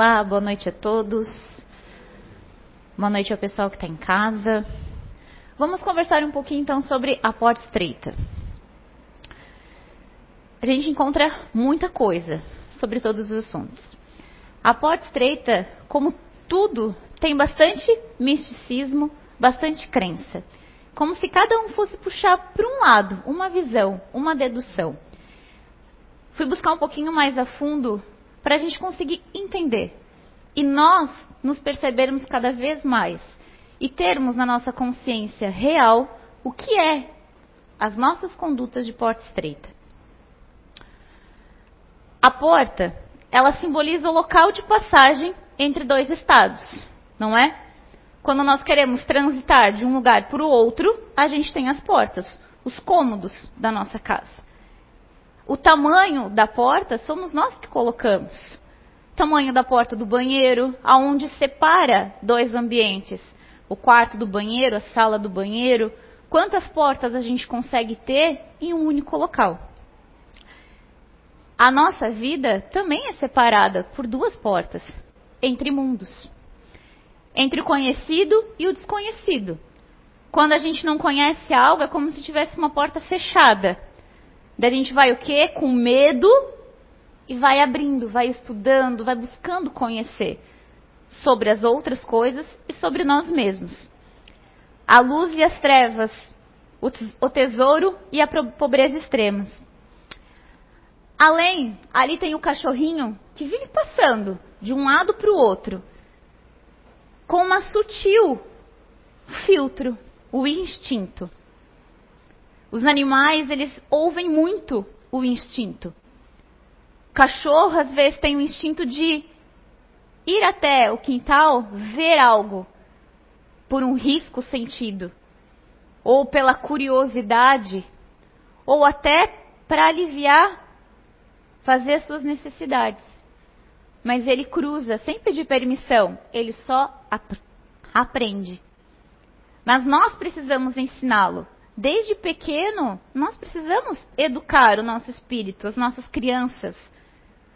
Olá, boa noite a todos. Boa noite ao pessoal que está em casa. Vamos conversar um pouquinho então sobre a porta estreita. A gente encontra muita coisa sobre todos os assuntos. A porta estreita, como tudo, tem bastante misticismo, bastante crença. Como se cada um fosse puxar para um lado, uma visão, uma dedução. Fui buscar um pouquinho mais a fundo para a gente conseguir entender. E nós nos percebermos cada vez mais e termos na nossa consciência real o que é as nossas condutas de porta estreita. A porta, ela simboliza o local de passagem entre dois estados, não é? Quando nós queremos transitar de um lugar para o outro, a gente tem as portas, os cômodos da nossa casa. O tamanho da porta somos nós que colocamos. Tamanho da porta do banheiro, aonde separa dois ambientes. O quarto do banheiro, a sala do banheiro. Quantas portas a gente consegue ter em um único local? A nossa vida também é separada por duas portas entre mundos. Entre o conhecido e o desconhecido. Quando a gente não conhece algo, é como se tivesse uma porta fechada. Daí a gente vai o quê? Com medo e vai abrindo, vai estudando, vai buscando conhecer sobre as outras coisas e sobre nós mesmos. A luz e as trevas, o tesouro e a pobreza extremas. Além, ali tem o cachorrinho que vive passando de um lado para o outro, com uma sutil filtro, o instinto. Os animais, eles ouvem muito o instinto. Cachorro, às vezes, tem o instinto de ir até o quintal, ver algo por um risco sentido, ou pela curiosidade, ou até para aliviar, fazer suas necessidades. Mas ele cruza sem pedir permissão, ele só ap aprende. Mas nós precisamos ensiná-lo desde pequeno, nós precisamos educar o nosso espírito, as nossas crianças.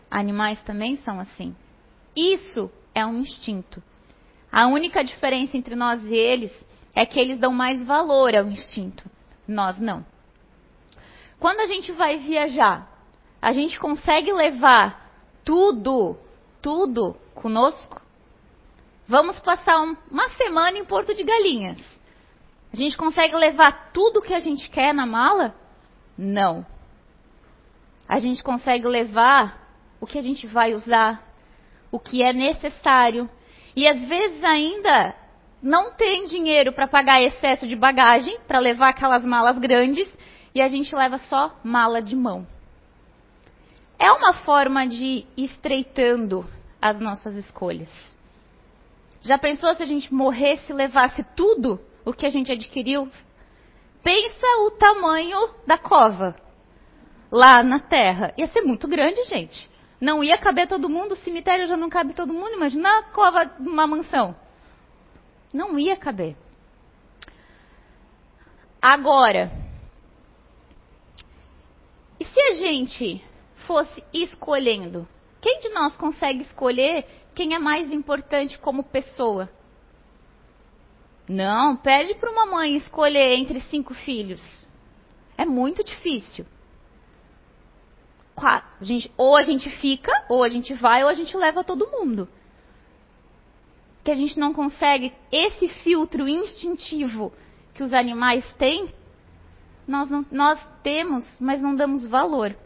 Animais também são assim. Isso é um instinto. A única diferença entre nós e eles é que eles dão mais valor ao instinto. Nós não. Quando a gente vai viajar, a gente consegue levar tudo, tudo conosco? Vamos passar uma semana em Porto de Galinhas. A gente consegue levar tudo que a gente quer na mala? Não. A gente consegue levar o que a gente vai usar, o que é necessário. E às vezes ainda não tem dinheiro para pagar excesso de bagagem, para levar aquelas malas grandes, e a gente leva só mala de mão. É uma forma de estreitando as nossas escolhas. Já pensou se a gente morresse e levasse tudo o que a gente adquiriu. Pensa o tamanho da cova lá na terra. Ia ser muito grande, gente. Não ia caber todo mundo, o cemitério já não cabe todo mundo. Imagina a cova de uma mansão. Não ia caber. Agora, e se a gente fosse escolhendo? Quem de nós consegue escolher quem é mais importante como pessoa? Não, pede para uma mãe escolher entre cinco filhos. É muito difícil. A gente, ou a gente fica, ou a gente vai, ou a gente leva todo mundo. Que a gente não consegue esse filtro instintivo que os animais têm, nós, não, nós temos, mas não damos valor.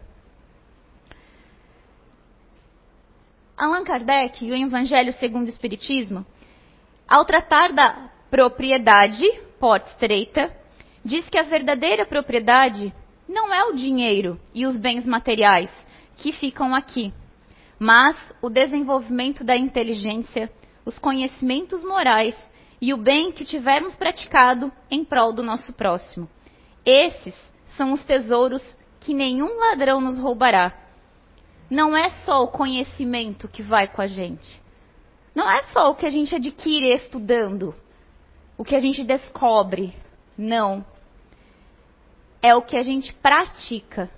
Allan Kardec e o Evangelho segundo o Espiritismo, ao tratar da propriedade, porta estreita, diz que a verdadeira propriedade não é o dinheiro e os bens materiais que ficam aqui, mas o desenvolvimento da inteligência, os conhecimentos morais e o bem que tivermos praticado em prol do nosso próximo. Esses são os tesouros que nenhum ladrão nos roubará. Não é só o conhecimento que vai com a gente. Não é só o que a gente adquire estudando o que a gente descobre. Não. É o que a gente pratica.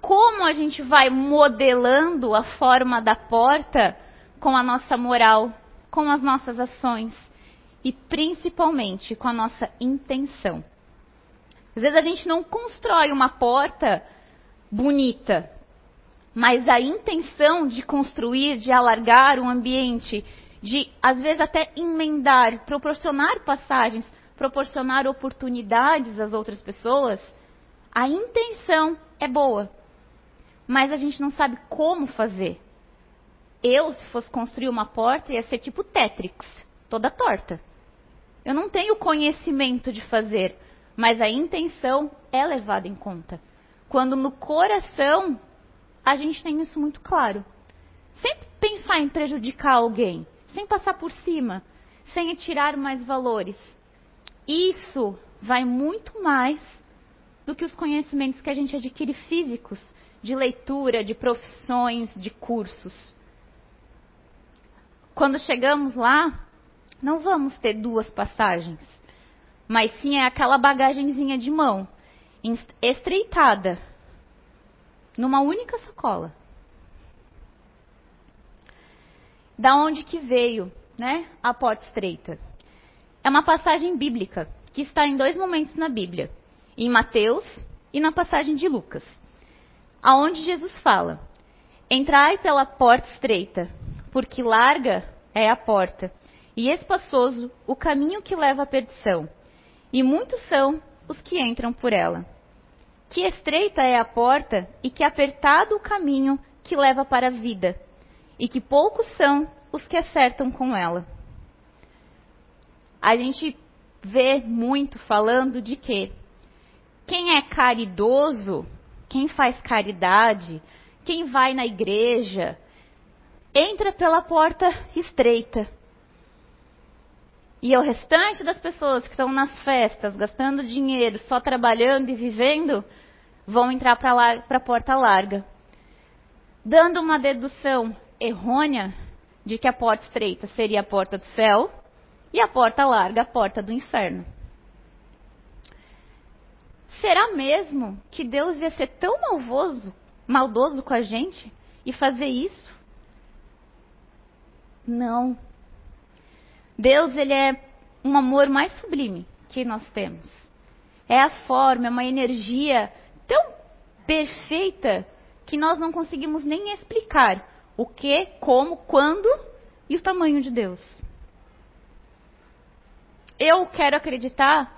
Como a gente vai modelando a forma da porta com a nossa moral, com as nossas ações e principalmente com a nossa intenção. Às vezes a gente não constrói uma porta bonita, mas a intenção de construir, de alargar o ambiente, de às vezes até emendar, proporcionar passagens, proporcionar oportunidades às outras pessoas, a intenção é boa. Mas a gente não sabe como fazer. Eu, se fosse construir uma porta, ia ser tipo Tetrix, toda torta. Eu não tenho conhecimento de fazer, mas a intenção é levada em conta. Quando no coração a gente tem isso muito claro. Sempre pensar em prejudicar alguém, sem passar por cima, sem tirar mais valores. Isso vai muito mais do que os conhecimentos que a gente adquire físicos, de leitura, de profissões, de cursos. Quando chegamos lá, não vamos ter duas passagens, mas sim é aquela bagagenzinha de mão, estreitada, numa única sacola. Da onde que veio, né, a porta estreita? É uma passagem bíblica que está em dois momentos na Bíblia, em Mateus e na passagem de Lucas, aonde Jesus fala: Entrai pela porta estreita, porque larga é a porta e espaçoso o caminho que leva à perdição, e muitos são os que entram por ela. Que estreita é a porta e que apertado o caminho que leva para a vida, e que poucos são os que acertam com ela. A gente vê muito falando de que quem é caridoso, quem faz caridade, quem vai na igreja, entra pela porta estreita. E o restante das pessoas que estão nas festas, gastando dinheiro, só trabalhando e vivendo, vão entrar para a porta larga. Dando uma dedução errônea de que a porta estreita seria a porta do céu e a porta larga a porta do inferno. Será mesmo que Deus ia ser tão malvoso, maldoso com a gente e fazer isso? Não. Deus, ele é um amor mais sublime que nós temos. É a forma, é uma energia tão perfeita que nós não conseguimos nem explicar o que, como, quando e o tamanho de Deus. Eu quero acreditar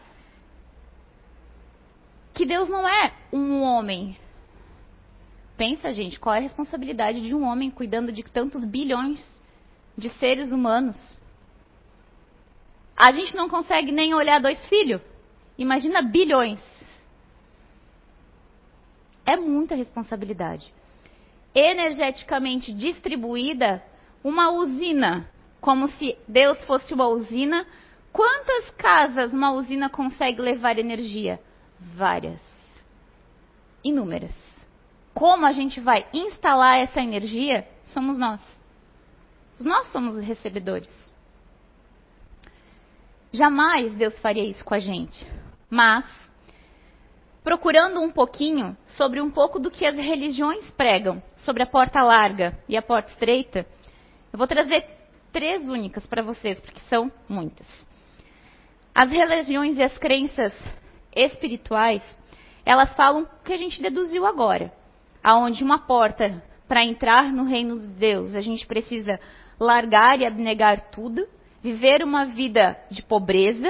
que Deus não é um homem. Pensa, gente, qual é a responsabilidade de um homem cuidando de tantos bilhões de seres humanos? A gente não consegue nem olhar dois filhos. Imagina bilhões. É muita responsabilidade. Energeticamente distribuída, uma usina, como se Deus fosse uma usina. Quantas casas uma usina consegue levar energia? Várias. Inúmeras. Como a gente vai instalar essa energia? Somos nós. Nós somos os recebedores. Jamais Deus faria isso com a gente. Mas, procurando um pouquinho sobre um pouco do que as religiões pregam sobre a porta larga e a porta estreita, eu vou trazer três únicas para vocês, porque são muitas. As religiões e as crenças espirituais, elas falam o que a gente deduziu agora, aonde uma porta para entrar no reino de Deus, a gente precisa largar e abnegar tudo, Viver uma vida de pobreza,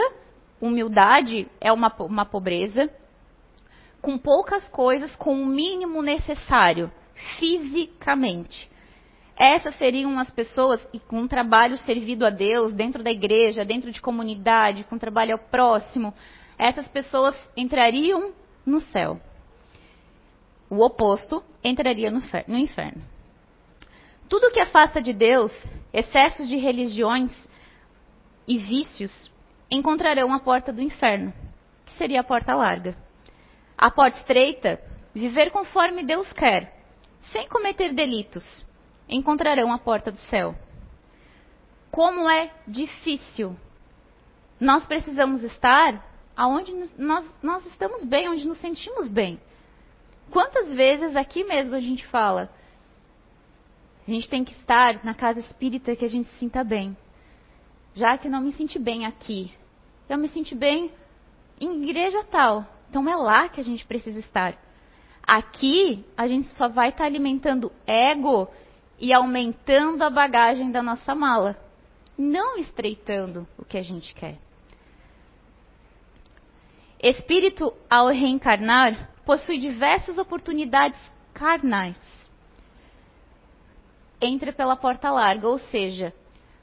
humildade é uma, uma pobreza, com poucas coisas, com o mínimo necessário, fisicamente. Essas seriam as pessoas e com um trabalho servido a Deus, dentro da igreja, dentro de comunidade, com trabalho ao próximo, essas pessoas entrariam no céu. O oposto entraria no inferno. Tudo que afasta de Deus, excessos de religiões, e vícios encontrarão a porta do inferno, que seria a porta larga. A porta estreita, viver conforme Deus quer, sem cometer delitos, encontrarão a porta do céu. Como é difícil. Nós precisamos estar aonde nós, nós estamos bem, onde nos sentimos bem. Quantas vezes aqui mesmo a gente fala, A gente tem que estar na casa espírita que a gente se sinta bem. Já que não me senti bem aqui, eu me senti bem em igreja tal. Então é lá que a gente precisa estar. Aqui a gente só vai estar alimentando ego e aumentando a bagagem da nossa mala, não estreitando o que a gente quer. Espírito, ao reencarnar, possui diversas oportunidades carnais. Entra pela porta larga, ou seja,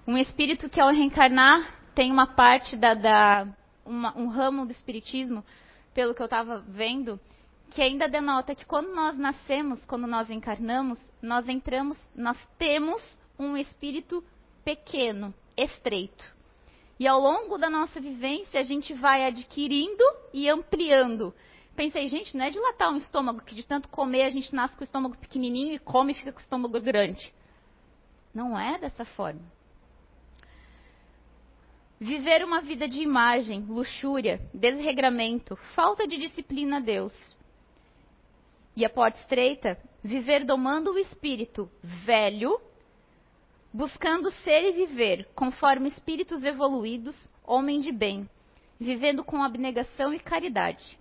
um espírito que ao reencarnar tem uma parte da, da uma, um ramo do espiritismo, pelo que eu estava vendo, que ainda denota que quando nós nascemos, quando nós encarnamos, nós entramos, nós temos um espírito pequeno, estreito. E ao longo da nossa vivência, a gente vai adquirindo e ampliando. Pensei, gente, não é dilatar um estômago que de tanto comer a gente nasce com o estômago pequenininho e come e fica com o estômago grande. Não é dessa forma. Viver uma vida de imagem, luxúria, desregramento, falta de disciplina a Deus. E a porta estreita, viver domando o espírito velho buscando ser e viver conforme espíritos evoluídos, homem de bem, vivendo com abnegação e caridade.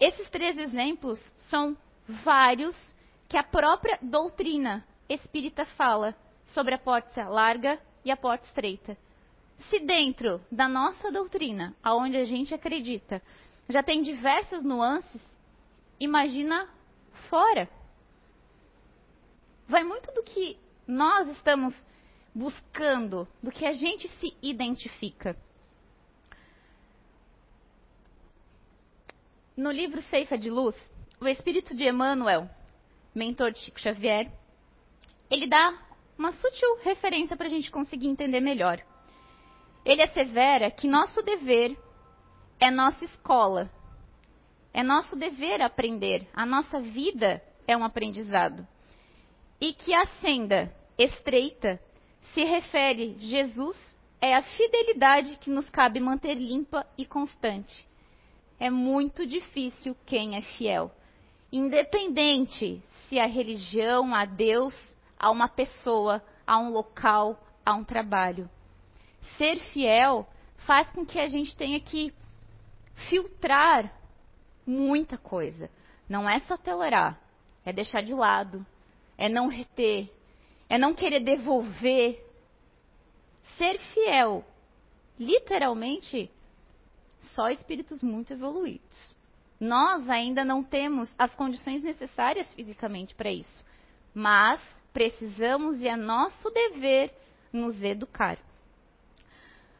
Esses três exemplos são vários que a própria doutrina espírita fala sobre a porta larga e a porta estreita. Se dentro da nossa doutrina, aonde a gente acredita, já tem diversas nuances, imagina fora. Vai muito do que nós estamos buscando, do que a gente se identifica. No livro Ceifa de Luz, o espírito de Emmanuel, mentor de Chico Xavier, ele dá uma sutil referência para a gente conseguir entender melhor. Ele assevera que nosso dever é nossa escola. É nosso dever aprender. A nossa vida é um aprendizado e que a senda estreita se refere Jesus é a fidelidade que nos cabe manter limpa e constante. É muito difícil quem é fiel, independente se a religião, a Deus, a uma pessoa, a um local, a um trabalho. Ser fiel faz com que a gente tenha que filtrar muita coisa. Não é só tolerar, é deixar de lado, é não reter, é não querer devolver. Ser fiel, literalmente, só espíritos muito evoluídos. Nós ainda não temos as condições necessárias fisicamente para isso, mas precisamos e é nosso dever nos educar.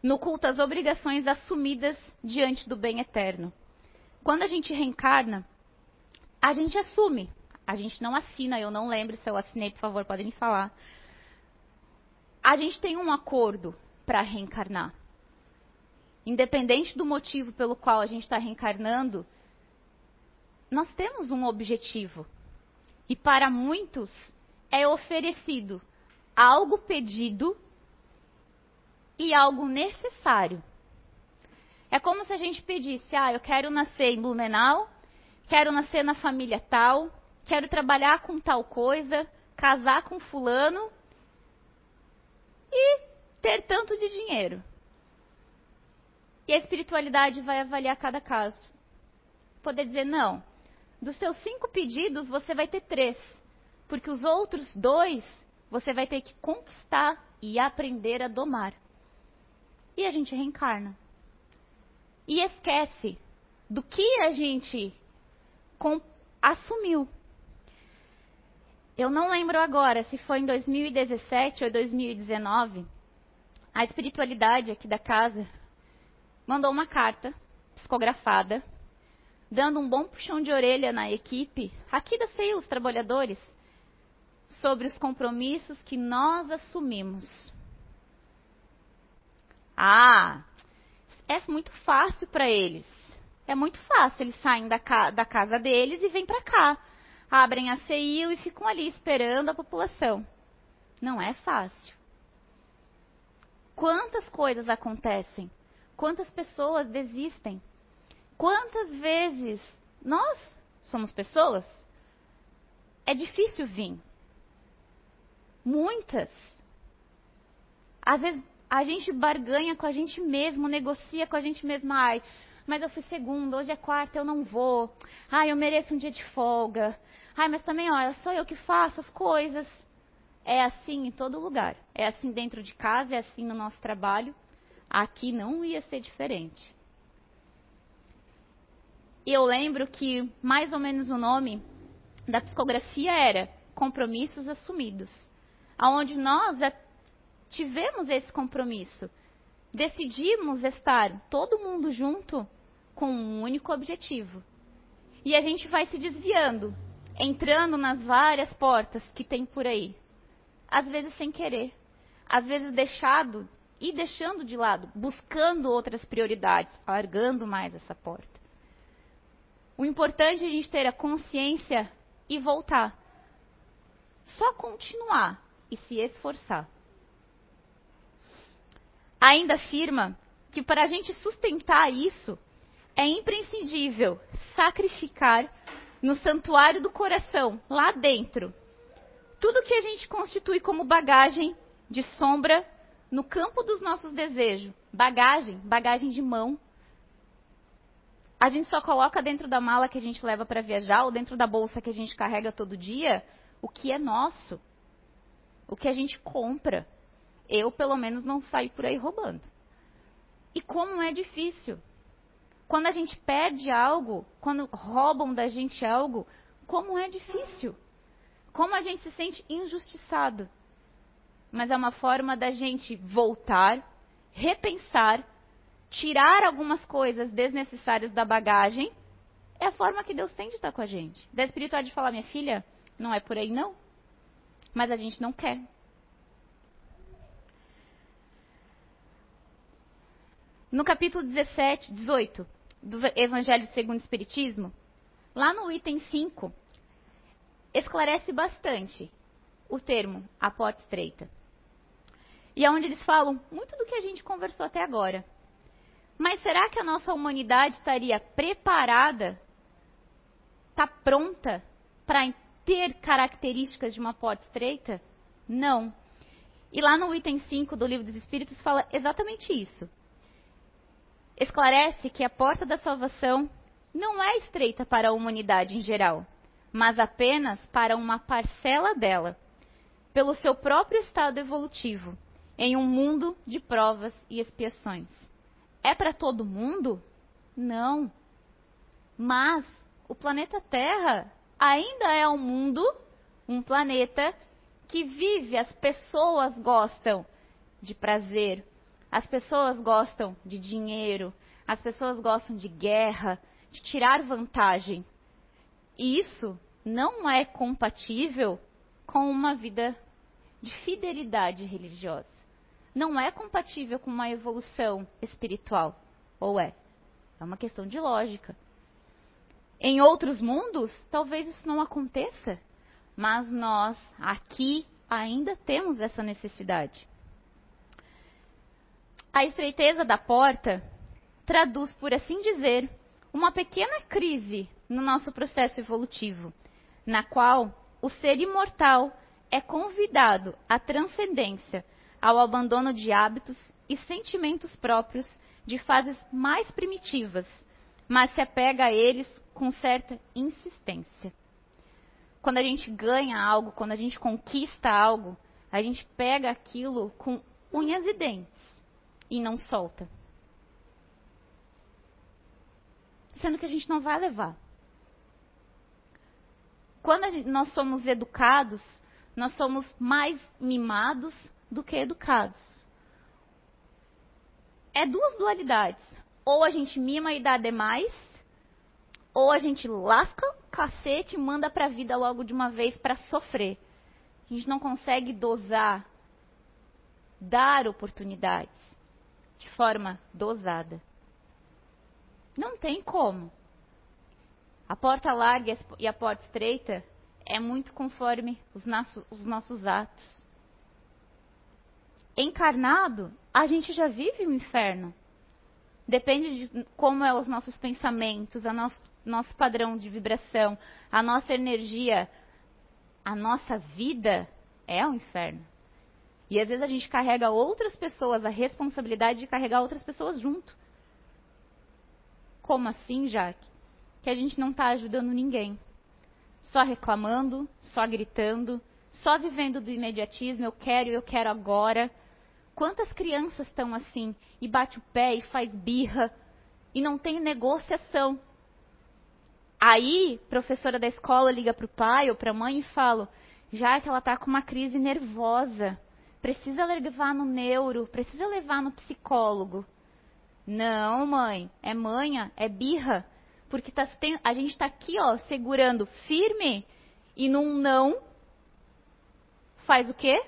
No culto às obrigações assumidas diante do bem eterno. Quando a gente reencarna, a gente assume a gente não assina, eu não lembro se eu assinei, por favor, podem me falar. A gente tem um acordo para reencarnar. Independente do motivo pelo qual a gente está reencarnando, nós temos um objetivo. E para muitos é oferecido algo pedido e algo necessário. É como se a gente pedisse: ah, eu quero nascer em Blumenau, quero nascer na família tal, quero trabalhar com tal coisa, casar com fulano e ter tanto de dinheiro. E a espiritualidade vai avaliar cada caso. Poder dizer, não, dos seus cinco pedidos você vai ter três, porque os outros dois você vai ter que conquistar e aprender a domar. E a gente reencarna. E esquece do que a gente assumiu. Eu não lembro agora se foi em 2017 ou 2019. A espiritualidade aqui da casa mandou uma carta psicografada, dando um bom puxão de orelha na equipe, aqui da CEI, os trabalhadores, sobre os compromissos que nós assumimos. Ah, é muito fácil para eles. É muito fácil. Eles saem da, ca da casa deles e vêm para cá abrem a CIU e ficam ali esperando a população. Não é fácil. Quantas coisas acontecem? Quantas pessoas desistem? Quantas vezes nós somos pessoas? É difícil vir. Muitas. Às vezes a gente barganha com a gente mesmo, negocia com a gente mesmo. Ai, mas eu fui segunda, hoje é quarta, eu não vou. Ai, eu mereço um dia de folga. Ai, mas também, olha, sou eu que faço as coisas. É assim em todo lugar. É assim dentro de casa, é assim no nosso trabalho. Aqui não ia ser diferente. E eu lembro que mais ou menos o nome da psicografia era Compromissos Assumidos, aonde nós tivemos esse compromisso. Decidimos estar todo mundo junto com um único objetivo. E a gente vai se desviando, entrando nas várias portas que tem por aí. Às vezes sem querer, às vezes deixado e deixando de lado, buscando outras prioridades, largando mais essa porta. O importante é a gente ter a consciência e voltar. Só continuar e se esforçar. Ainda afirma que para a gente sustentar isso, é imprescindível sacrificar no santuário do coração, lá dentro, tudo que a gente constitui como bagagem de sombra no campo dos nossos desejos. Bagagem, bagagem de mão. A gente só coloca dentro da mala que a gente leva para viajar ou dentro da bolsa que a gente carrega todo dia o que é nosso. O que a gente compra. Eu, pelo menos, não saio por aí roubando. E como é difícil. Quando a gente perde algo, quando roubam da gente algo, como é difícil. Como a gente se sente injustiçado. Mas é uma forma da gente voltar, repensar, tirar algumas coisas desnecessárias da bagagem. É a forma que Deus tem de estar com a gente. Da espiritualidade de falar, minha filha, não é por aí não. Mas a gente não quer. No capítulo 17, 18 do Evangelho segundo o Espiritismo, lá no item 5, esclarece bastante o termo a porta estreita. E é onde eles falam muito do que a gente conversou até agora. Mas será que a nossa humanidade estaria preparada, está pronta para ter características de uma porta estreita? Não. E lá no item 5 do Livro dos Espíritos fala exatamente isso esclarece que a porta da salvação não é estreita para a humanidade em geral, mas apenas para uma parcela dela, pelo seu próprio estado evolutivo, em um mundo de provas e expiações. É para todo mundo? Não. Mas o planeta Terra ainda é um mundo, um planeta que vive, as pessoas gostam de prazer, as pessoas gostam de dinheiro, as pessoas gostam de guerra, de tirar vantagem. E isso não é compatível com uma vida de fidelidade religiosa. Não é compatível com uma evolução espiritual. Ou é? É uma questão de lógica. Em outros mundos, talvez isso não aconteça. Mas nós, aqui, ainda temos essa necessidade. A estreiteza da porta traduz, por assim dizer, uma pequena crise no nosso processo evolutivo, na qual o ser imortal é convidado à transcendência, ao abandono de hábitos e sentimentos próprios de fases mais primitivas, mas se apega a eles com certa insistência. Quando a gente ganha algo, quando a gente conquista algo, a gente pega aquilo com unhas e dentes e não solta. Sendo que a gente não vai levar. Quando gente, nós somos educados, nós somos mais mimados do que educados. É duas dualidades. Ou a gente mima e dá demais, ou a gente lasca o cacete e manda pra vida logo de uma vez para sofrer. A gente não consegue dosar, dar oportunidades de forma dosada. Não tem como. A porta larga e a porta estreita é muito conforme os nossos, os nossos atos. Encarnado, a gente já vive o inferno. Depende de como é os nossos pensamentos, a nosso, nosso padrão de vibração, a nossa energia, a nossa vida É um inferno. E às vezes a gente carrega outras pessoas, a responsabilidade de carregar outras pessoas junto. Como assim, Jaque? Que a gente não está ajudando ninguém. Só reclamando, só gritando, só vivendo do imediatismo, eu quero, eu quero agora. Quantas crianças estão assim e bate o pé e faz birra e não tem negociação? Aí, professora da escola liga para o pai ou para a mãe e fala: já que ela está com uma crise nervosa, precisa levar no neuro, precisa levar no psicólogo. Não, mãe, é manha, é birra, porque tá, tem, a gente está aqui, ó, segurando firme e num não faz o quê?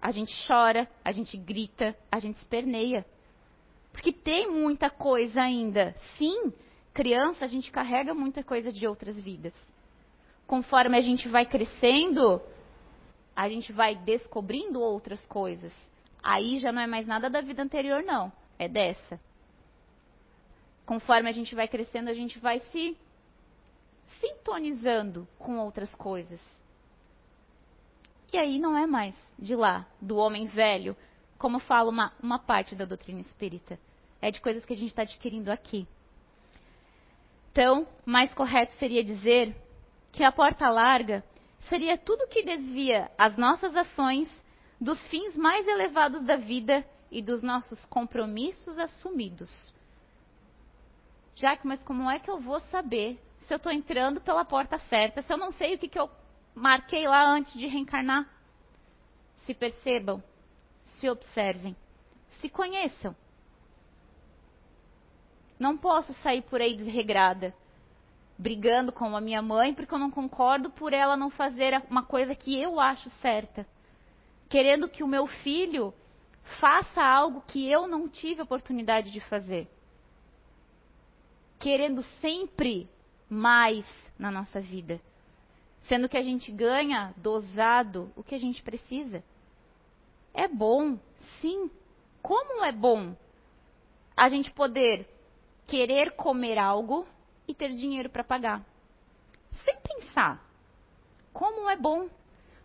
A gente chora, a gente grita, a gente esperneia. Porque tem muita coisa ainda. Sim, criança, a gente carrega muita coisa de outras vidas. Conforme a gente vai crescendo, a gente vai descobrindo outras coisas. Aí já não é mais nada da vida anterior, não. É dessa. Conforme a gente vai crescendo, a gente vai se sintonizando com outras coisas. E aí não é mais de lá, do homem velho, como fala uma, uma parte da doutrina espírita. É de coisas que a gente está adquirindo aqui. Então, mais correto seria dizer que a porta larga seria tudo que desvia as nossas ações dos fins mais elevados da vida e dos nossos compromissos assumidos. Jaque, mas como é que eu vou saber se eu estou entrando pela porta certa, se eu não sei o que, que eu marquei lá antes de reencarnar? Se percebam, se observem, se conheçam. Não posso sair por aí desregrada, brigando com a minha mãe porque eu não concordo por ela não fazer uma coisa que eu acho certa. Querendo que o meu filho faça algo que eu não tive oportunidade de fazer. Querendo sempre mais na nossa vida. Sendo que a gente ganha dosado o que a gente precisa. É bom, sim. Como é bom a gente poder querer comer algo e ter dinheiro para pagar. Sem pensar. Como é bom.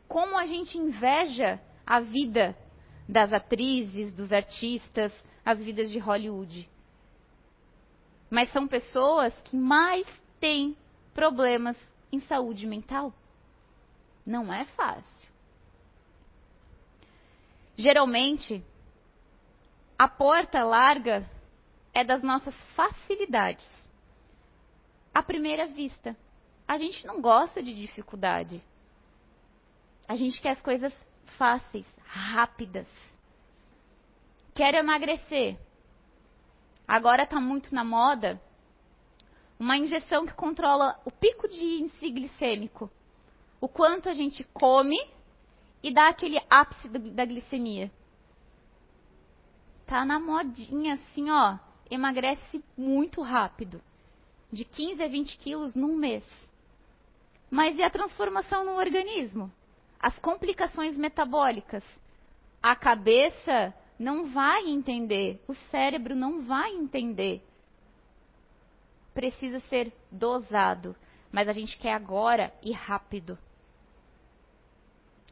Como a gente inveja a vida das atrizes, dos artistas, as vidas de Hollywood. Mas são pessoas que mais têm problemas em saúde mental. Não é fácil. Geralmente, a porta larga é das nossas facilidades. À primeira vista, a gente não gosta de dificuldade. A gente quer as coisas fáceis, rápidas. Quero emagrecer. Agora está muito na moda uma injeção que controla o pico de índice glicêmico. O quanto a gente come e dá aquele ápice da glicemia. Tá na modinha assim, ó emagrece muito rápido de 15 a 20 quilos num mês. Mas e a transformação no organismo? As complicações metabólicas? A cabeça não vai entender, o cérebro não vai entender. Precisa ser dosado, mas a gente quer agora e rápido.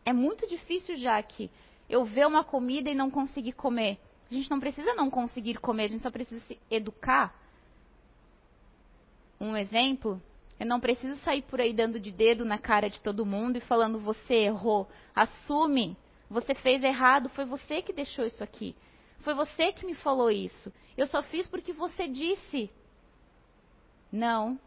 É muito difícil já que eu ver uma comida e não conseguir comer. A gente não precisa não conseguir comer, a gente só precisa se educar. Um exemplo, eu não preciso sair por aí dando de dedo na cara de todo mundo e falando você errou. Assume, você fez errado, foi você que deixou isso aqui. Foi você que me falou isso. Eu só fiz porque você disse. Não.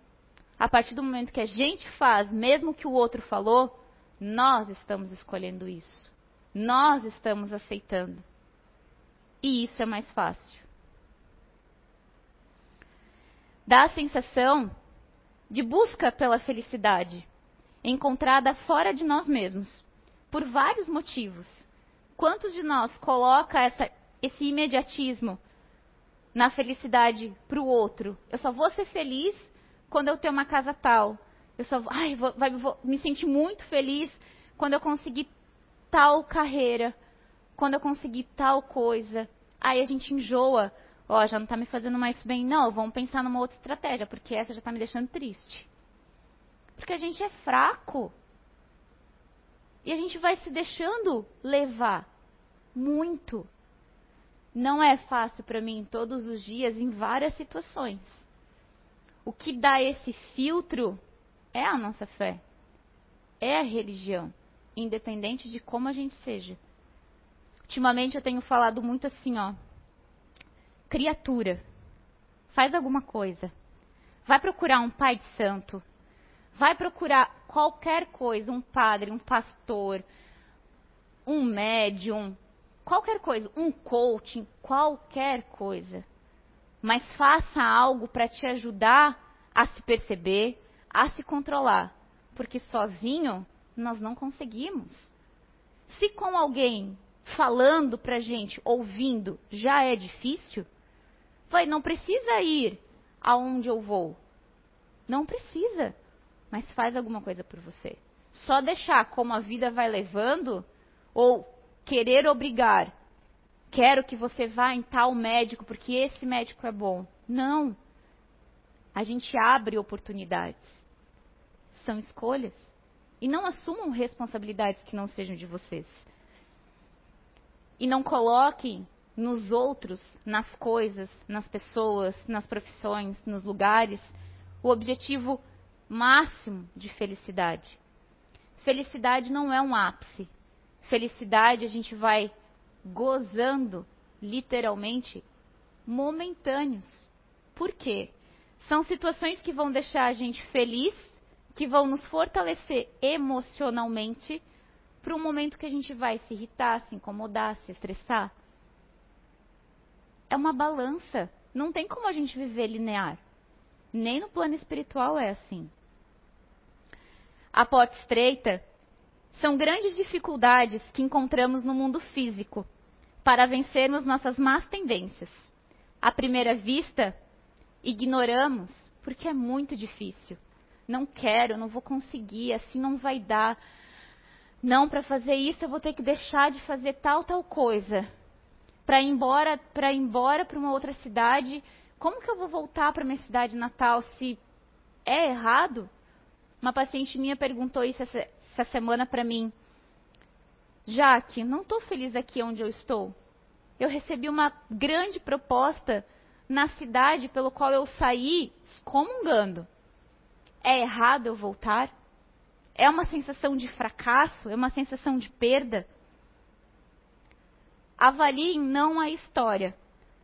A partir do momento que a gente faz, mesmo que o outro falou, nós estamos escolhendo isso. Nós estamos aceitando. E isso é mais fácil. Dá a sensação de busca pela felicidade, encontrada fora de nós mesmos, por vários motivos. Quantos de nós coloca essa, esse imediatismo na felicidade para o outro? Eu só vou ser feliz quando eu ter uma casa tal. Eu só ai, vou, vai, vou me sentir muito feliz quando eu conseguir tal carreira quando eu conseguir tal coisa. Aí a gente enjoa. Ó, já não tá me fazendo mais bem. Não, vamos pensar numa outra estratégia, porque essa já tá me deixando triste. Porque a gente é fraco. E a gente vai se deixando levar muito. Não é fácil para mim todos os dias em várias situações. O que dá esse filtro é a nossa fé, é a religião, independente de como a gente seja. Ultimamente eu tenho falado muito assim, ó. Criatura, faz alguma coisa. Vai procurar um pai de santo. Vai procurar qualquer coisa, um padre, um pastor, um médium, qualquer coisa, um coaching, qualquer coisa. Mas faça algo para te ajudar a se perceber, a se controlar. Porque sozinho nós não conseguimos. Se com alguém falando pra gente, ouvindo, já é difícil, não precisa ir aonde eu vou. Não precisa. Mas faz alguma coisa por você. Só deixar como a vida vai levando, ou querer obrigar. Quero que você vá em tal médico porque esse médico é bom. Não. A gente abre oportunidades. São escolhas. E não assumam responsabilidades que não sejam de vocês. E não coloquem nos outros, nas coisas, nas pessoas, nas profissões, nos lugares, o objetivo máximo de felicidade. Felicidade não é um ápice. Felicidade a gente vai gozando, literalmente, momentâneos. Por quê? São situações que vão deixar a gente feliz, que vão nos fortalecer emocionalmente para um momento que a gente vai se irritar, se incomodar, se estressar. É uma balança. Não tem como a gente viver linear. Nem no plano espiritual é assim. A porta estreita são grandes dificuldades que encontramos no mundo físico para vencermos nossas más tendências. À primeira vista, ignoramos porque é muito difícil. Não quero, não vou conseguir, assim não vai dar. Não, para fazer isso eu vou ter que deixar de fazer tal, tal coisa. Para ir embora, para embora para uma outra cidade, como que eu vou voltar para minha cidade natal se é errado? Uma paciente minha perguntou isso essa, essa semana para mim. Jaque, não estou feliz aqui onde eu estou. Eu recebi uma grande proposta na cidade pelo qual eu saí excomungando. É errado eu voltar? É uma sensação de fracasso? É uma sensação de perda? Avaliem não a história.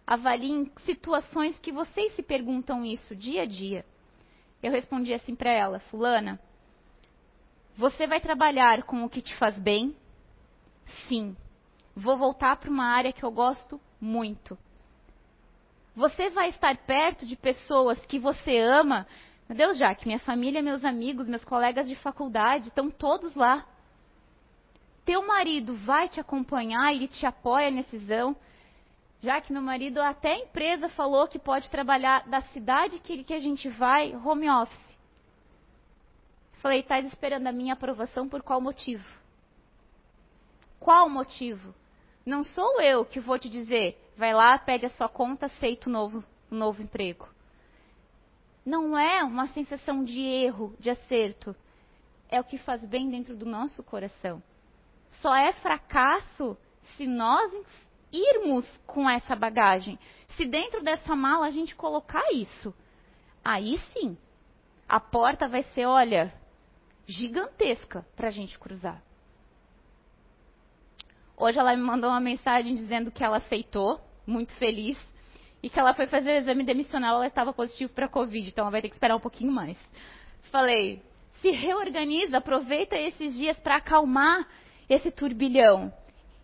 Avaliem situações que vocês se perguntam isso dia a dia. Eu respondi assim para ela: Fulana, você vai trabalhar com o que te faz bem? Sim. Vou voltar para uma área que eu gosto muito. Você vai estar perto de pessoas que você ama, meu Deus, já que minha família, meus amigos, meus colegas de faculdade estão todos lá. Teu marido vai te acompanhar, ele te apoia nessa decisão. Já que meu marido, até a empresa falou que pode trabalhar da cidade que, que a gente vai, home office. Falei, estás esperando a minha aprovação por qual motivo? Qual motivo? Não sou eu que vou te dizer, vai lá, pede a sua conta, aceita o novo, o novo emprego não é uma sensação de erro, de acerto. É o que faz bem dentro do nosso coração. Só é fracasso se nós irmos com essa bagagem. Se dentro dessa mala a gente colocar isso. Aí sim, a porta vai ser, olha, gigantesca para a gente cruzar. Hoje ela me mandou uma mensagem dizendo que ela aceitou, muito feliz e que ela foi fazer o exame demissional, ela estava positivo para Covid, então ela vai ter que esperar um pouquinho mais. Falei, se reorganiza, aproveita esses dias para acalmar esse turbilhão.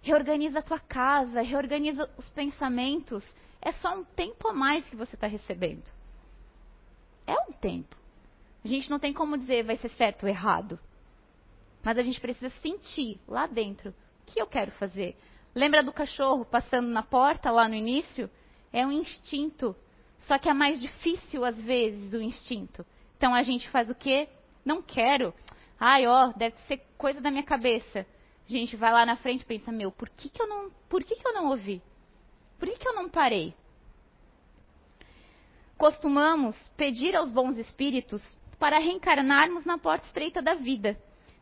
Reorganiza a tua casa, reorganiza os pensamentos. É só um tempo a mais que você está recebendo. É um tempo. A gente não tem como dizer vai ser certo ou errado. Mas a gente precisa sentir lá dentro o que eu quero fazer. Lembra do cachorro passando na porta lá no início? É um instinto. Só que é mais difícil, às vezes, o instinto. Então a gente faz o quê? Não quero. Ai, ó, deve ser coisa da minha cabeça. A gente vai lá na frente e pensa, meu, por que, que eu não. Por que, que eu não ouvi? Por que, que eu não parei? Costumamos pedir aos bons espíritos para reencarnarmos na porta estreita da vida,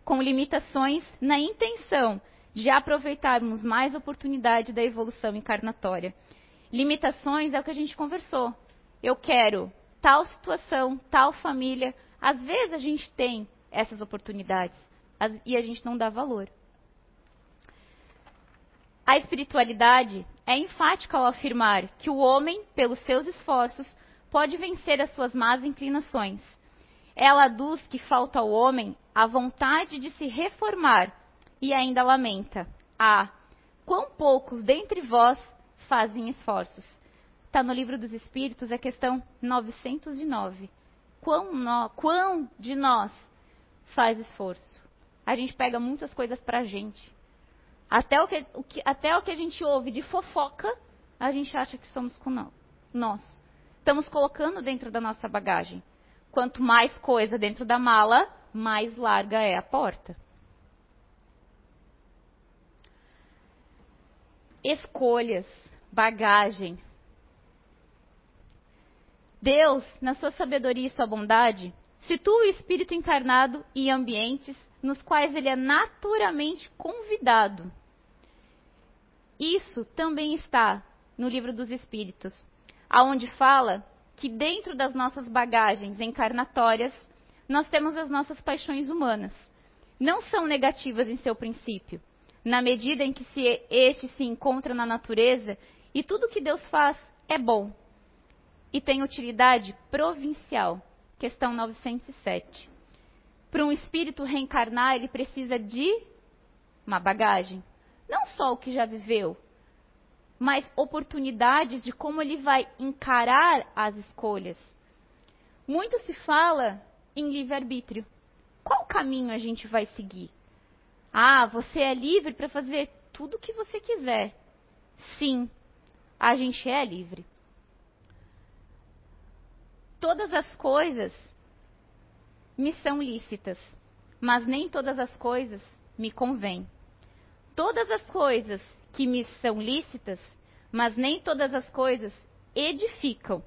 com limitações na intenção de aproveitarmos mais oportunidade da evolução encarnatória. Limitações é o que a gente conversou. Eu quero tal situação, tal família. Às vezes a gente tem essas oportunidades e a gente não dá valor. A espiritualidade é enfática ao afirmar que o homem, pelos seus esforços, pode vencer as suas más inclinações. Ela aduz que falta ao homem a vontade de se reformar e ainda lamenta: Ah, quão poucos dentre vós fazem esforços. Está no livro dos Espíritos, é questão 909. Quão, no, quão de nós faz esforço? A gente pega muitas coisas para a gente. Até o, que, o que, até o que a gente ouve de fofoca, a gente acha que somos com nós. Estamos colocando dentro da nossa bagagem. Quanto mais coisa dentro da mala, mais larga é a porta. Escolhas, bagagem. Deus, na sua sabedoria e sua bondade, situa o espírito encarnado em ambientes nos quais ele é naturalmente convidado. Isso também está no livro dos Espíritos, aonde fala que dentro das nossas bagagens encarnatórias nós temos as nossas paixões humanas. Não são negativas em seu princípio, na medida em que se este se encontra na natureza e tudo que Deus faz é bom e tem utilidade provincial. Questão 907. Para um espírito reencarnar, ele precisa de uma bagagem. Não só o que já viveu, mas oportunidades de como ele vai encarar as escolhas. Muito se fala em livre-arbítrio. Qual caminho a gente vai seguir? Ah, você é livre para fazer tudo o que você quiser. Sim, a gente é livre. Todas as coisas me são lícitas, mas nem todas as coisas me convêm. Todas as coisas que me são lícitas, mas nem todas as coisas edificam.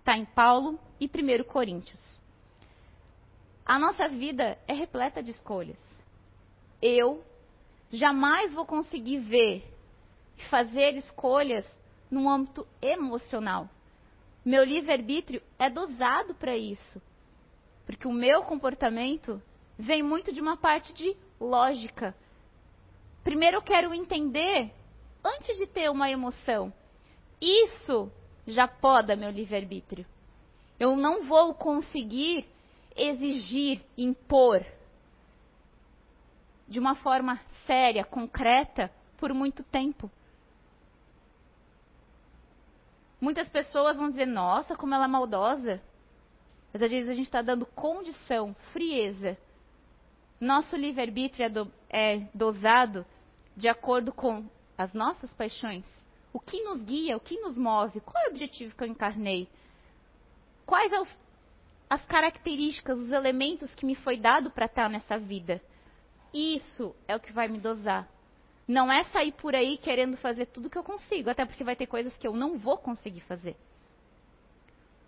Está em Paulo e 1 Coríntios. A nossa vida é repleta de escolhas. Eu jamais vou conseguir ver e fazer escolhas no âmbito emocional. Meu livre-arbítrio é dosado para isso. Porque o meu comportamento vem muito de uma parte de lógica, Primeiro eu quero entender antes de ter uma emoção. Isso já poda meu livre-arbítrio. Eu não vou conseguir exigir, impor de uma forma séria, concreta, por muito tempo. Muitas pessoas vão dizer, nossa, como ela é maldosa. Mas às vezes a gente está dando condição, frieza. Nosso livre-arbítrio é, do, é dosado de acordo com as nossas paixões? O que nos guia, o que nos move? Qual é o objetivo que eu encarnei? Quais as, as características, os elementos que me foi dado para estar nessa vida? Isso é o que vai me dosar. Não é sair por aí querendo fazer tudo que eu consigo, até porque vai ter coisas que eu não vou conseguir fazer.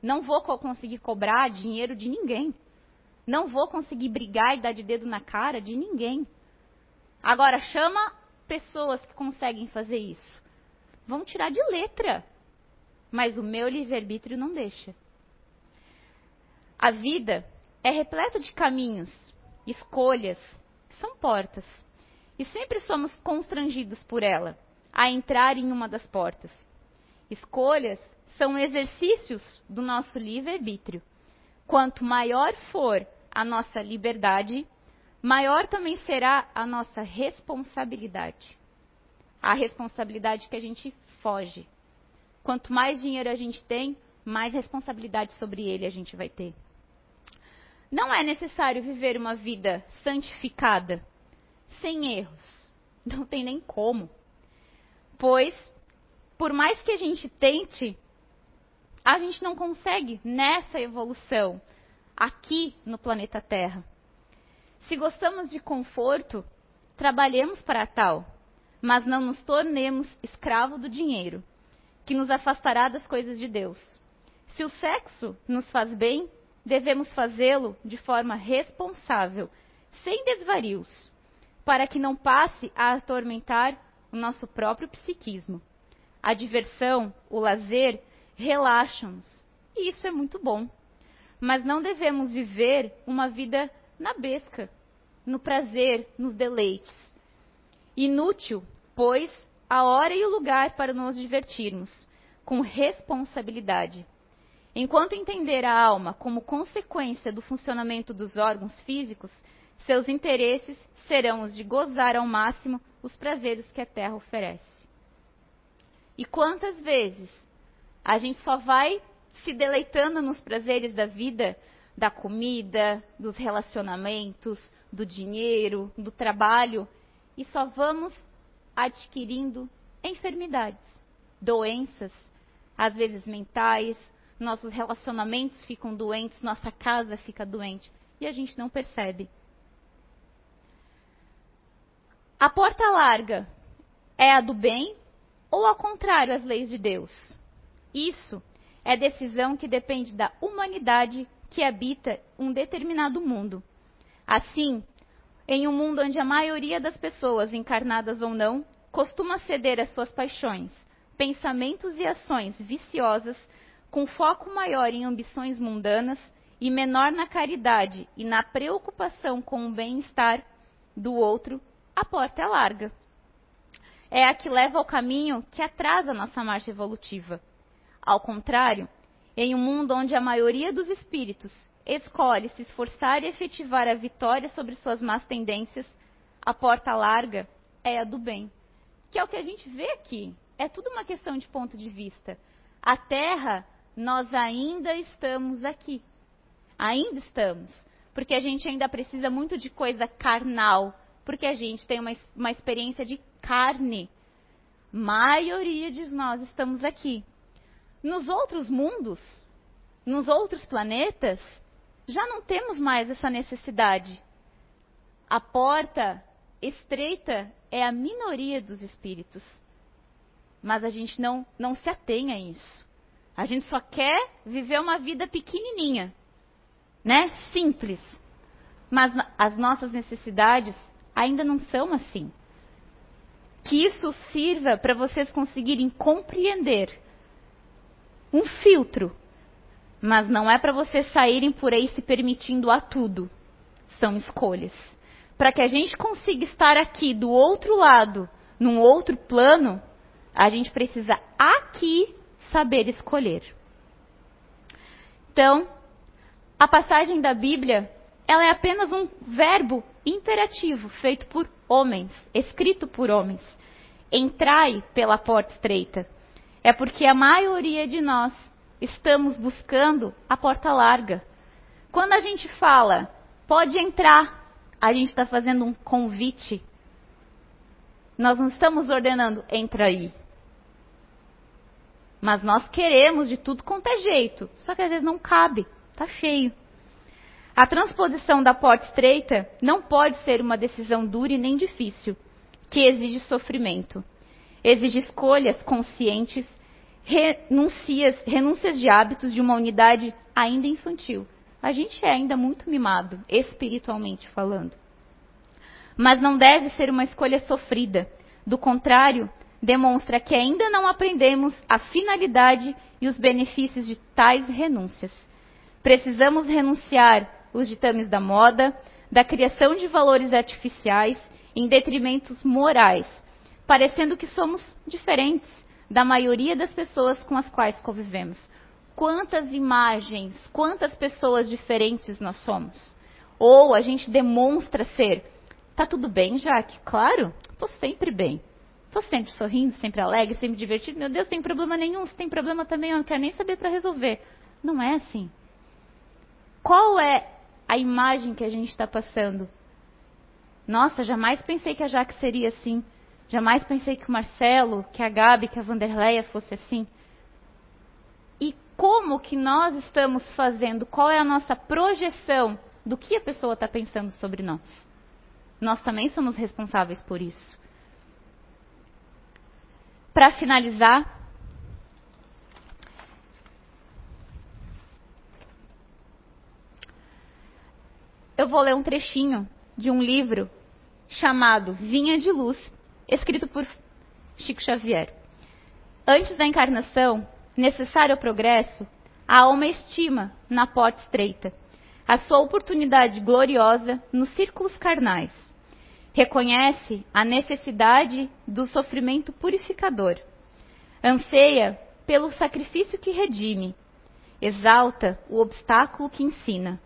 Não vou conseguir cobrar dinheiro de ninguém. Não vou conseguir brigar e dar de dedo na cara de ninguém. Agora chama pessoas que conseguem fazer isso. Vão tirar de letra. Mas o meu livre-arbítrio não deixa. A vida é repleta de caminhos, escolhas, que são portas. E sempre somos constrangidos por ela a entrar em uma das portas. Escolhas são exercícios do nosso livre-arbítrio. Quanto maior for a nossa liberdade, maior também será a nossa responsabilidade. A responsabilidade que a gente foge. Quanto mais dinheiro a gente tem, mais responsabilidade sobre ele a gente vai ter. Não é necessário viver uma vida santificada, sem erros. Não tem nem como. Pois, por mais que a gente tente, a gente não consegue nessa evolução aqui no planeta Terra. Se gostamos de conforto, trabalhemos para tal, mas não nos tornemos escravo do dinheiro, que nos afastará das coisas de Deus. Se o sexo nos faz bem, devemos fazê-lo de forma responsável, sem desvarios, para que não passe a atormentar o nosso próprio psiquismo. A diversão, o lazer, relaxam-nos, e isso é muito bom. Mas não devemos viver uma vida na besca, no prazer, nos deleites. Inútil, pois, a hora e o lugar para nos divertirmos, com responsabilidade. Enquanto entender a alma como consequência do funcionamento dos órgãos físicos, seus interesses serão os de gozar ao máximo os prazeres que a terra oferece. E quantas vezes a gente só vai se deleitando nos prazeres da vida, da comida, dos relacionamentos, do dinheiro, do trabalho, e só vamos adquirindo enfermidades, doenças, às vezes mentais, nossos relacionamentos ficam doentes, nossa casa fica doente e a gente não percebe. A porta larga é a do bem ou ao contrário as leis de Deus? Isso é decisão que depende da humanidade que habita um determinado mundo. Assim, em um mundo onde a maioria das pessoas, encarnadas ou não, costuma ceder às suas paixões, pensamentos e ações viciosas, com foco maior em ambições mundanas e menor na caridade e na preocupação com o bem-estar do outro, a porta é larga. É a que leva ao caminho que atrasa nossa marcha evolutiva. Ao contrário, em um mundo onde a maioria dos espíritos escolhe se esforçar e efetivar a vitória sobre suas más tendências, a porta larga é a do bem. Que é o que a gente vê aqui. É tudo uma questão de ponto de vista. A Terra, nós ainda estamos aqui. Ainda estamos. Porque a gente ainda precisa muito de coisa carnal porque a gente tem uma, uma experiência de carne. Maioria de nós estamos aqui. Nos outros mundos, nos outros planetas, já não temos mais essa necessidade. A porta estreita é a minoria dos espíritos. Mas a gente não, não se atém a isso. A gente só quer viver uma vida pequenininha, né? Simples. Mas as nossas necessidades ainda não são assim. Que isso sirva para vocês conseguirem compreender um filtro, mas não é para vocês saírem por aí se permitindo a tudo. São escolhas. Para que a gente consiga estar aqui do outro lado, num outro plano, a gente precisa aqui saber escolher. Então, a passagem da Bíblia, ela é apenas um verbo imperativo feito por homens, escrito por homens. Entrai pela porta estreita. É porque a maioria de nós estamos buscando a porta larga. Quando a gente fala, pode entrar, a gente está fazendo um convite. Nós não estamos ordenando, entra aí. Mas nós queremos de tudo quanto é jeito. Só que às vezes não cabe, está cheio. A transposição da porta estreita não pode ser uma decisão dura e nem difícil, que exige sofrimento. Exige escolhas conscientes, renuncias, renúncias de hábitos de uma unidade ainda infantil. A gente é ainda muito mimado, espiritualmente falando. Mas não deve ser uma escolha sofrida. Do contrário, demonstra que ainda não aprendemos a finalidade e os benefícios de tais renúncias. Precisamos renunciar os ditames da moda, da criação de valores artificiais em detrimentos morais, parecendo que somos diferentes da maioria das pessoas com as quais convivemos. Quantas imagens, quantas pessoas diferentes nós somos? Ou a gente demonstra ser. Tá tudo bem, Jaque? Claro, tô sempre bem. Tô sempre sorrindo, sempre alegre, sempre divertido. Meu Deus, tem problema nenhum. Se tem problema também, eu não quero nem saber para resolver. Não é assim. Qual é a imagem que a gente está passando. Nossa, jamais pensei que a Jaque seria assim. Jamais pensei que o Marcelo, que a Gabi, que a Vanderleia fosse assim. E como que nós estamos fazendo? Qual é a nossa projeção do que a pessoa está pensando sobre nós? Nós também somos responsáveis por isso. Para finalizar, eu vou ler um trechinho de um livro chamado Vinha de Luz, escrito por Chico Xavier. Antes da encarnação, necessário ao progresso, a alma estima na porta estreita a sua oportunidade gloriosa nos círculos carnais. Reconhece a necessidade do sofrimento purificador. Anseia pelo sacrifício que redime. Exalta o obstáculo que ensina.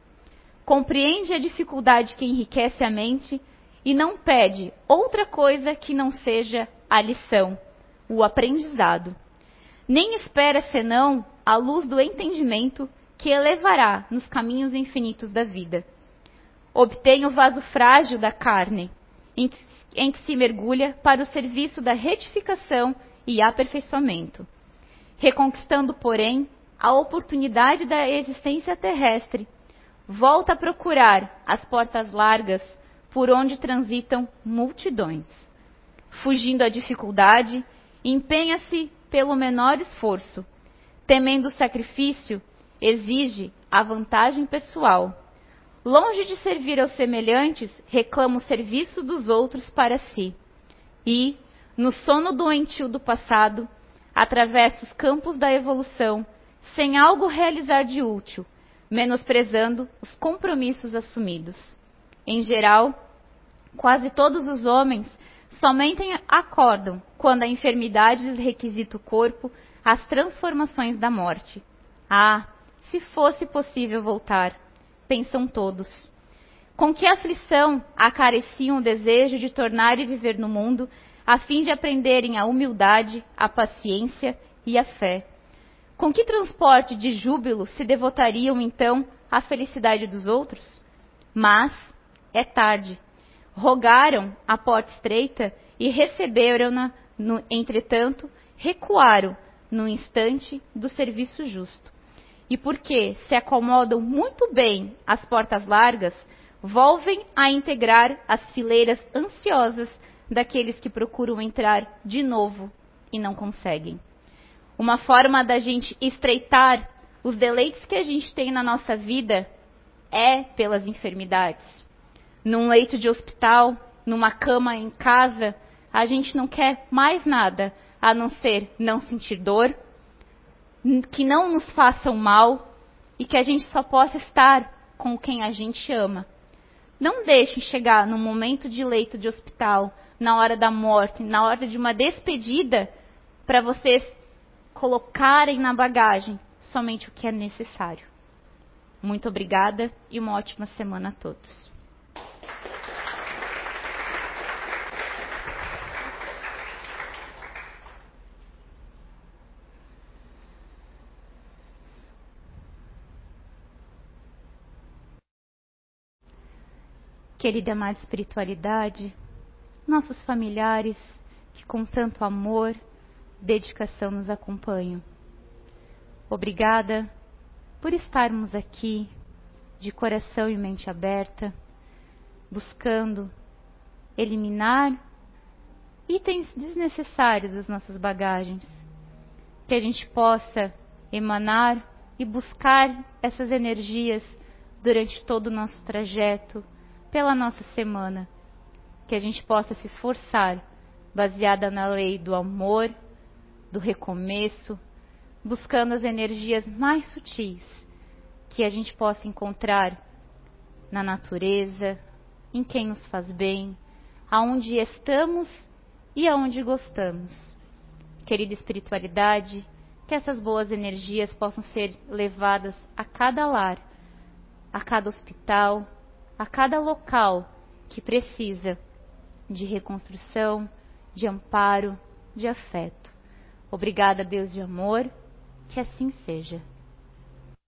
Compreende a dificuldade que enriquece a mente e não pede outra coisa que não seja a lição, o aprendizado. Nem espera senão a luz do entendimento que elevará nos caminhos infinitos da vida. Obtém o vaso frágil da carne, em que, em que se mergulha para o serviço da retificação e aperfeiçoamento, reconquistando, porém, a oportunidade da existência terrestre, volta a procurar as portas largas por onde transitam multidões. Fugindo à dificuldade, empenha-se pelo menor esforço, temendo o sacrifício exige a vantagem pessoal. Longe de servir aos semelhantes, reclama o serviço dos outros para si. E, no sono doentio do passado, atravessa os campos da evolução, sem algo realizar de útil, menosprezando os compromissos assumidos. Em geral, quase todos os homens somente acordam quando a enfermidade lhes requisita o corpo as transformações da morte. Ah, se fosse possível voltar, pensam todos. Com que aflição acareciam o desejo de tornar e viver no mundo, a fim de aprenderem a humildade, a paciência e a fé. Com que transporte de júbilo se devotariam então à felicidade dos outros? Mas é tarde. Rogaram a porta estreita e receberam-na, entretanto, recuaram no instante do serviço justo e porque se acomodam muito bem às portas largas, volvem a integrar as fileiras ansiosas daqueles que procuram entrar de novo e não conseguem. Uma forma da gente estreitar os deleites que a gente tem na nossa vida é pelas enfermidades. Num leito de hospital, numa cama em casa, a gente não quer mais nada a não ser não sentir dor, que não nos façam mal e que a gente só possa estar com quem a gente ama. Não deixem chegar no momento de leito de hospital, na hora da morte, na hora de uma despedida, para vocês colocarem na bagagem somente o que é necessário. Muito obrigada e uma ótima semana a todos. Querida amada espiritualidade, nossos familiares que com tanto amor, dedicação nos acompanham. Obrigada por estarmos aqui de coração e mente aberta, buscando eliminar itens desnecessários das nossas bagagens, que a gente possa emanar e buscar essas energias durante todo o nosso trajeto pela nossa semana. Que a gente possa se esforçar, baseada na lei do amor, do recomeço, buscando as energias mais sutis que a gente possa encontrar na natureza, em quem nos faz bem, aonde estamos e aonde gostamos. Querida espiritualidade, que essas boas energias possam ser levadas a cada lar, a cada hospital, a cada local que precisa de reconstrução, de amparo, de afeto. Obrigada, Deus de amor, que assim seja.